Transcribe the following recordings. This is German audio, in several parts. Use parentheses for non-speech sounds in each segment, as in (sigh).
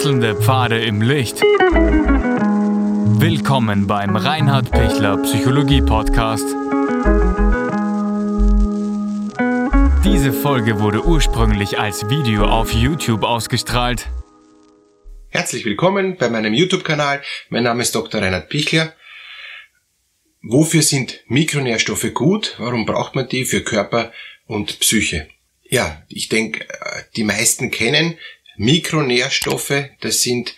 Wechselnde Pfade im Licht. Willkommen beim Reinhard Pichler Psychologie Podcast. Diese Folge wurde ursprünglich als Video auf YouTube ausgestrahlt. Herzlich willkommen bei meinem YouTube-Kanal. Mein Name ist Dr. Reinhard Pichler. Wofür sind Mikronährstoffe gut? Warum braucht man die für Körper und Psyche? Ja, ich denke, die meisten kennen Mikronährstoffe. Das sind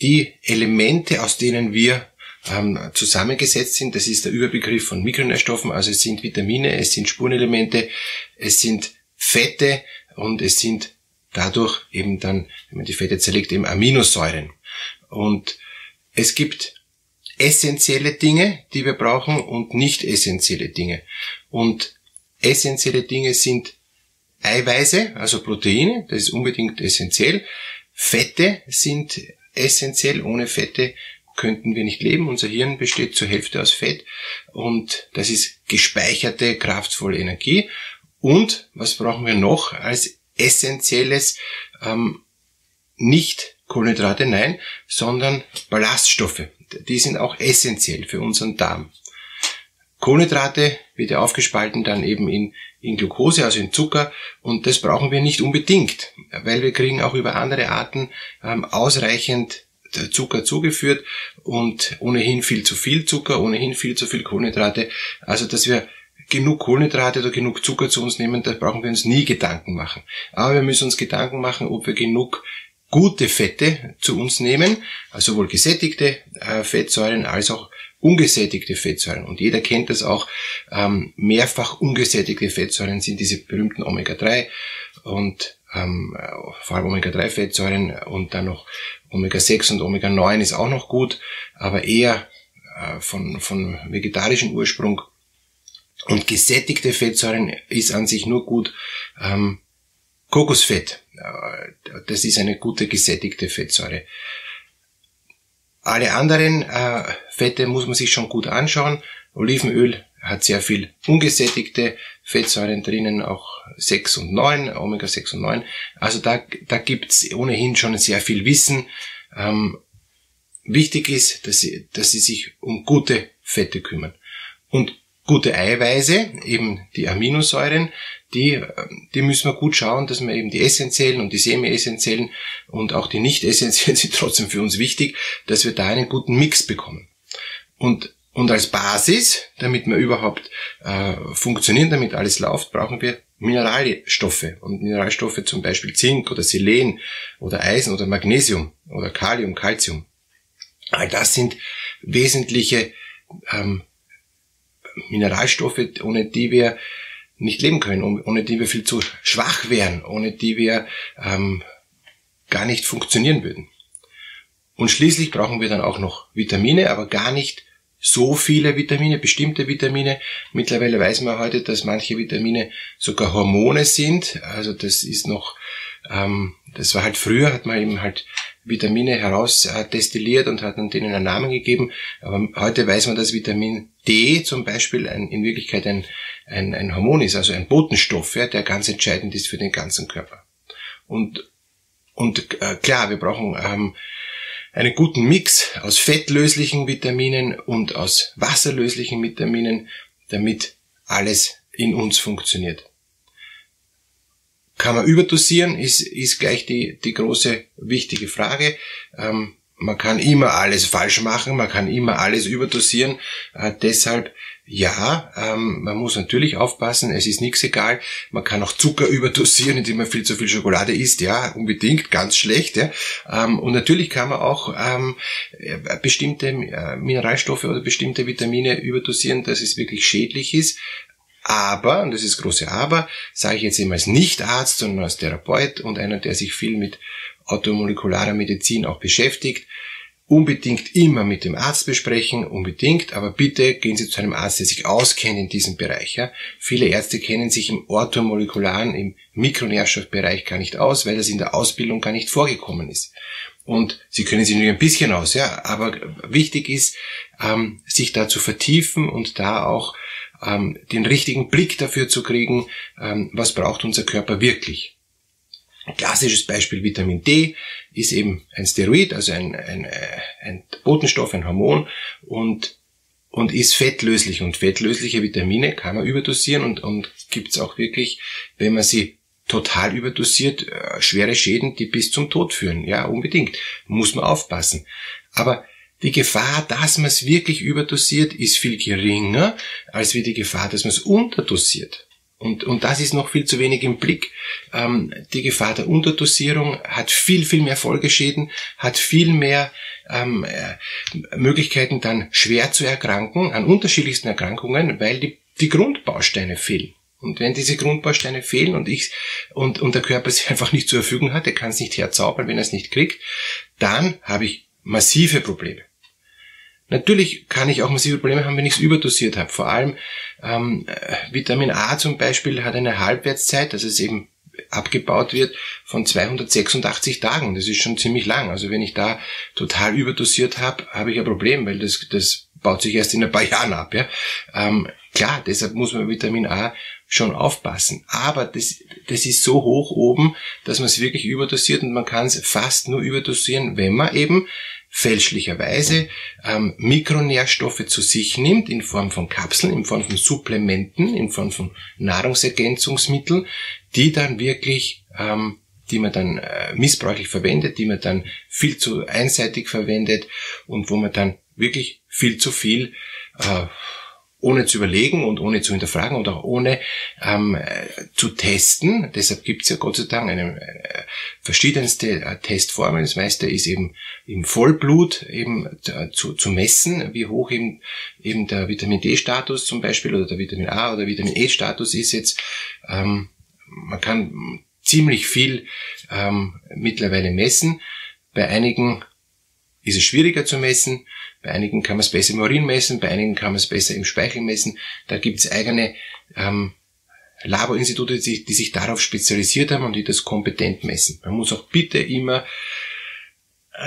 die Elemente, aus denen wir ähm, zusammengesetzt sind. Das ist der Überbegriff von Mikronährstoffen. Also es sind Vitamine, es sind Spurenelemente, es sind Fette und es sind dadurch eben dann, wenn man die Fette zerlegt, eben Aminosäuren. Und es gibt essentielle Dinge, die wir brauchen und nicht essentielle Dinge. Und essentielle Dinge sind Eiweiße, also Proteine, das ist unbedingt essentiell. Fette sind essentiell. Ohne Fette könnten wir nicht leben. Unser Hirn besteht zur Hälfte aus Fett und das ist gespeicherte, kraftvolle Energie. Und was brauchen wir noch als essentielles? Ähm, nicht Kohlenhydrate, nein, sondern Ballaststoffe. Die sind auch essentiell für unseren Darm. Kohlenhydrate wird ja aufgespalten dann eben in, in Glucose, also in Zucker, und das brauchen wir nicht unbedingt, weil wir kriegen auch über andere Arten ähm, ausreichend Zucker zugeführt und ohnehin viel zu viel Zucker, ohnehin viel zu viel Kohlenhydrate. Also dass wir genug Kohlenhydrate oder genug Zucker zu uns nehmen, da brauchen wir uns nie Gedanken machen. Aber wir müssen uns Gedanken machen, ob wir genug gute Fette zu uns nehmen, also sowohl gesättigte äh, Fettsäuren als auch ungesättigte Fettsäuren. Und jeder kennt das auch. Ähm, mehrfach ungesättigte Fettsäuren sind diese berühmten Omega-3 und ähm, vor allem Omega-3-Fettsäuren und dann noch Omega-6 und Omega-9 ist auch noch gut, aber eher äh, von, von vegetarischem Ursprung. Und gesättigte Fettsäuren ist an sich nur gut. Ähm, Kokosfett, äh, das ist eine gute gesättigte Fettsäure. Alle anderen äh, Fette muss man sich schon gut anschauen. Olivenöl hat sehr viel ungesättigte Fettsäuren drinnen, auch 6 und 9, Omega 6 und 9. Also da, da gibt's ohnehin schon sehr viel Wissen. Ähm, wichtig ist, dass sie, dass sie sich um gute Fette kümmern. Und gute Eiweiße, eben die Aminosäuren, die, die müssen wir gut schauen, dass wir eben die essentiellen und die semi-essentiellen und auch die nicht essentiellen (laughs) sind trotzdem für uns wichtig, dass wir da einen guten Mix bekommen. Und, und als Basis, damit wir überhaupt äh, funktionieren, damit alles läuft, brauchen wir Mineralstoffe. Und Mineralstoffe zum Beispiel Zink oder Selen oder Eisen oder Magnesium oder Kalium, Calcium. All das sind wesentliche ähm, Mineralstoffe, ohne die wir nicht leben können, ohne die wir viel zu schwach wären, ohne die wir ähm, gar nicht funktionieren würden. Und schließlich brauchen wir dann auch noch Vitamine, aber gar nicht so viele Vitamine, bestimmte Vitamine. Mittlerweile weiß man heute, dass manche Vitamine sogar Hormone sind. Also das ist noch, ähm, das war halt früher, hat man eben halt Vitamine heraus äh, und hat dann denen einen Namen gegeben. Aber heute weiß man, dass Vitamin D zum Beispiel ein, in Wirklichkeit ein, ein, ein Hormon ist, also ein Botenstoff, ja, der ganz entscheidend ist für den ganzen Körper. Und, und äh, klar, wir brauchen ähm, einen guten Mix aus fettlöslichen Vitaminen und aus wasserlöslichen Vitaminen, damit alles in uns funktioniert. Kann man überdosieren, ist, ist gleich die, die große wichtige Frage. Ähm, man kann immer alles falsch machen, man kann immer alles überdosieren. Äh, deshalb ja, ähm, man muss natürlich aufpassen, es ist nichts egal. Man kann auch Zucker (laughs) überdosieren, indem man viel zu viel Schokolade isst, ja, unbedingt, ganz schlecht. Ja. Ähm, und natürlich kann man auch ähm, äh, bestimmte äh, Mineralstoffe oder bestimmte Vitamine überdosieren, dass es wirklich schädlich ist. Aber, und das ist das große Aber, sage ich jetzt eben als Nicht-Arzt, sondern als Therapeut und einer, der sich viel mit automolekularer Medizin auch beschäftigt, unbedingt immer mit dem Arzt besprechen, unbedingt, aber bitte gehen Sie zu einem Arzt, der sich auskennt in diesem Bereich. Ja. Viele Ärzte kennen sich im orthomolekularen, im Mikronährstoffbereich gar nicht aus, weil das in der Ausbildung gar nicht vorgekommen ist. Und sie können sich nur ein bisschen aus, ja, aber wichtig ist, ähm, sich da zu vertiefen und da auch ähm, den richtigen Blick dafür zu kriegen, ähm, was braucht unser Körper wirklich. Klassisches Beispiel Vitamin D ist eben ein Steroid, also ein, ein, äh, ein Botenstoff, ein Hormon und, und ist fettlöslich. Und fettlösliche Vitamine kann man überdosieren und, und gibt es auch wirklich, wenn man sie total überdosiert, äh, schwere Schäden, die bis zum Tod führen. Ja, unbedingt. Muss man aufpassen. Aber die Gefahr, dass man es wirklich überdosiert, ist viel geringer, als wie die Gefahr, dass man es unterdosiert. Und, und das ist noch viel zu wenig im Blick. Ähm, die Gefahr der Unterdosierung hat viel, viel mehr Folgeschäden, hat viel mehr ähm, äh, Möglichkeiten dann schwer zu erkranken, an unterschiedlichsten Erkrankungen, weil die, die Grundbausteine fehlen. Und wenn diese Grundbausteine fehlen und ich und, und der Körper (laughs) sie einfach nicht zur Verfügung hat, er kann es nicht herzaubern, wenn er es nicht kriegt, dann habe ich massive Probleme. Natürlich kann ich auch massive Probleme haben, wenn ich es überdosiert habe. Vor allem ähm, äh, Vitamin A zum Beispiel hat eine Halbwertszeit, dass es eben abgebaut wird von 286 Tagen. Das ist schon ziemlich lang. Also wenn ich da total überdosiert habe, habe ich ein Problem, weil das, das baut sich erst in ein paar (laughs) Jahren ab. Ja? Ähm, klar, deshalb muss man Vitamin A schon aufpassen. Aber das, das ist so hoch oben, dass man es wirklich überdosiert und man kann es fast nur überdosieren, wenn man eben fälschlicherweise ähm, Mikronährstoffe zu sich nimmt in Form von Kapseln, in Form von Supplementen, in Form von Nahrungsergänzungsmitteln, die dann wirklich, ähm, die man dann äh, missbräuchlich verwendet, die man dann viel zu einseitig verwendet und wo man dann wirklich viel zu viel äh, ohne zu überlegen und ohne zu hinterfragen und auch ohne ähm, zu testen. Deshalb gibt es ja Gott sei Dank eine, äh, verschiedenste äh, Testformen. Das meiste ist eben im Vollblut eben äh, zu, zu messen, wie hoch eben, eben der Vitamin D-Status zum Beispiel oder der Vitamin A oder Vitamin E-Status ist jetzt. Ähm, man kann ziemlich viel ähm, mittlerweile messen. Bei einigen ist es schwieriger zu messen. Bei einigen kann man es besser im Urin messen, bei einigen kann man es besser im Speichel messen. Da gibt es eigene ähm, Laborinstitute, die die sich darauf spezialisiert haben und die das kompetent messen. Man muss auch bitte immer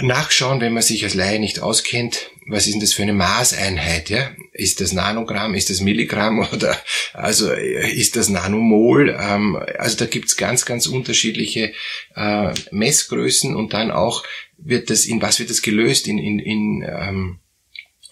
nachschauen, wenn man sich als Laie nicht auskennt, was ist denn das für eine Maßeinheit, ja? Ist das Nanogramm, ist das Milligramm (laughs) oder also ist das Nanomol? Ähm, also da gibt's ganz, ganz unterschiedliche äh, Messgrößen und dann auch wird das, in was wird das gelöst? In, in, in ähm,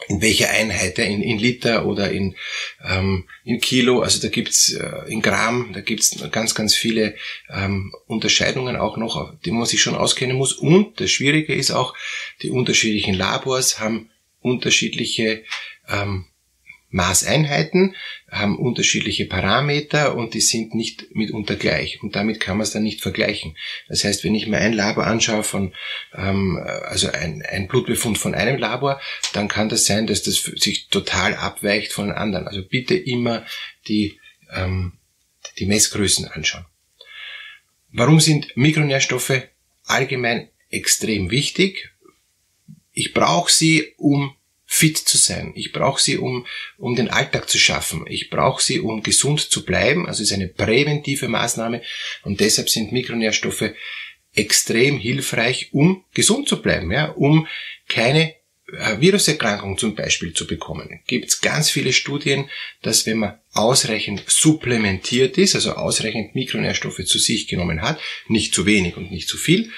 in welcher Einheit, in, in Liter oder in, ähm, in Kilo, also da gibt's äh, in Gramm, da gibt's ganz, ganz viele ähm, Unterscheidungen auch noch, die man sich schon auskennen muss. Und das Schwierige ist auch, die unterschiedlichen Labors haben unterschiedliche ähm, Maßeinheiten, haben unterschiedliche Parameter und die sind nicht mitunter gleich. Und damit kann man es dann nicht vergleichen. Das heißt, wenn ich mir ein Labor anschaue von, ähm, also ein, ein Blutbefund von einem Labor, dann kann das sein, dass das sich total abweicht von anderen. Also bitte immer die, ähm, die Messgrößen anschauen. Warum sind Mikronährstoffe allgemein extrem wichtig? Ich brauche sie, um fit zu sein. Ich brauche sie, um, um den Alltag zu schaffen. Ich brauche sie, um gesund zu bleiben. Also es ist eine präventive Maßnahme und deshalb sind Mikronährstoffe extrem hilfreich, um gesund zu bleiben, ja, um keine äh, Viruserkrankung zum Beispiel zu bekommen. Gibt es ganz viele Studien, dass wenn man ausreichend supplementiert ist, also ausreichend Mikronährstoffe zu sich genommen hat, nicht zu wenig und nicht zu viel,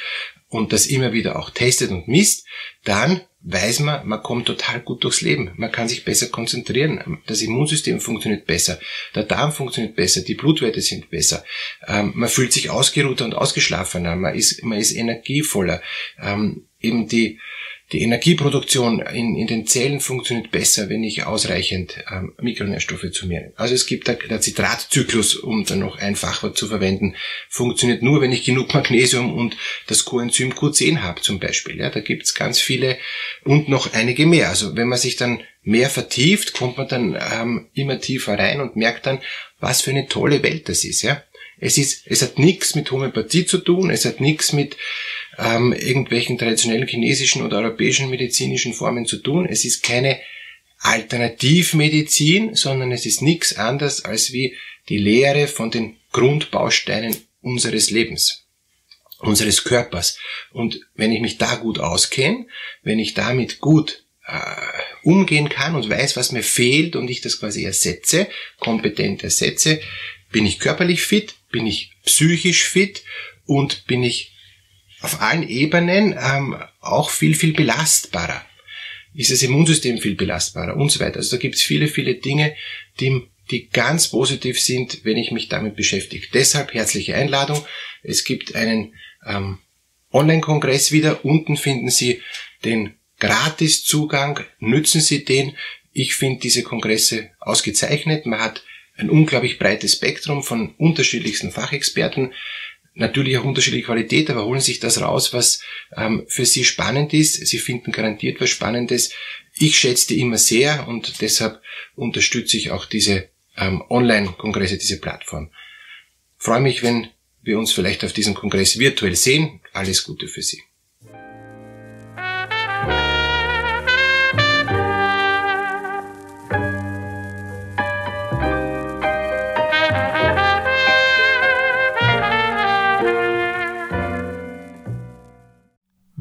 und das immer wieder auch testet und misst, dann weiß man, man kommt total gut durchs Leben. Man kann sich besser konzentrieren. Das Immunsystem funktioniert besser. Der Darm funktioniert besser. Die Blutwerte sind besser. Ähm, man fühlt sich ausgeruhter und ausgeschlafener. Man ist, man ist energievoller. Ähm, eben die, die Energieproduktion in, in den Zellen funktioniert besser, wenn ich ausreichend ähm, Mikronährstoffe zu mir nehme. Also es gibt der, der Zitratzyklus, um dann noch ein Fachwort zu verwenden, funktioniert nur, wenn ich genug Magnesium und das Coenzym Q10 habe zum Beispiel. Ja, da gibt's ganz viele und noch einige mehr. Also wenn man sich dann mehr vertieft, kommt man dann ähm, immer tiefer rein und merkt dann, was für eine tolle Welt das ist. Ja, es ist, es hat nichts mit Homöopathie zu tun, es hat nichts mit ähm, irgendwelchen traditionellen chinesischen oder europäischen medizinischen Formen zu tun. Es ist keine Alternativmedizin, sondern es ist nichts anderes als wie die Lehre von den Grundbausteinen unseres Lebens, unseres Körpers. Und wenn ich mich da gut auskenne, wenn ich damit gut äh, umgehen kann und weiß, was mir fehlt und ich das quasi ersetze, kompetent ersetze, bin ich körperlich fit, bin ich psychisch fit und bin ich auf allen Ebenen ähm, auch viel, viel belastbarer. Ist das Immunsystem viel belastbarer und so weiter. Also da gibt es viele, viele Dinge, die, die ganz positiv sind, wenn ich mich damit beschäftige. Deshalb herzliche Einladung. Es gibt einen ähm, Online-Kongress wieder. Unten finden Sie den Gratiszugang. Nützen Sie den. Ich finde diese Kongresse ausgezeichnet. Man hat ein unglaublich breites Spektrum von unterschiedlichsten Fachexperten. Natürlich auch unterschiedliche Qualität, aber holen sich das raus, was ähm, für Sie spannend ist. Sie finden garantiert was Spannendes. Ich schätze die immer sehr und deshalb unterstütze ich auch diese ähm, Online-Kongresse, diese Plattform. Freue mich, wenn wir uns vielleicht auf diesem Kongress virtuell sehen. Alles Gute für Sie.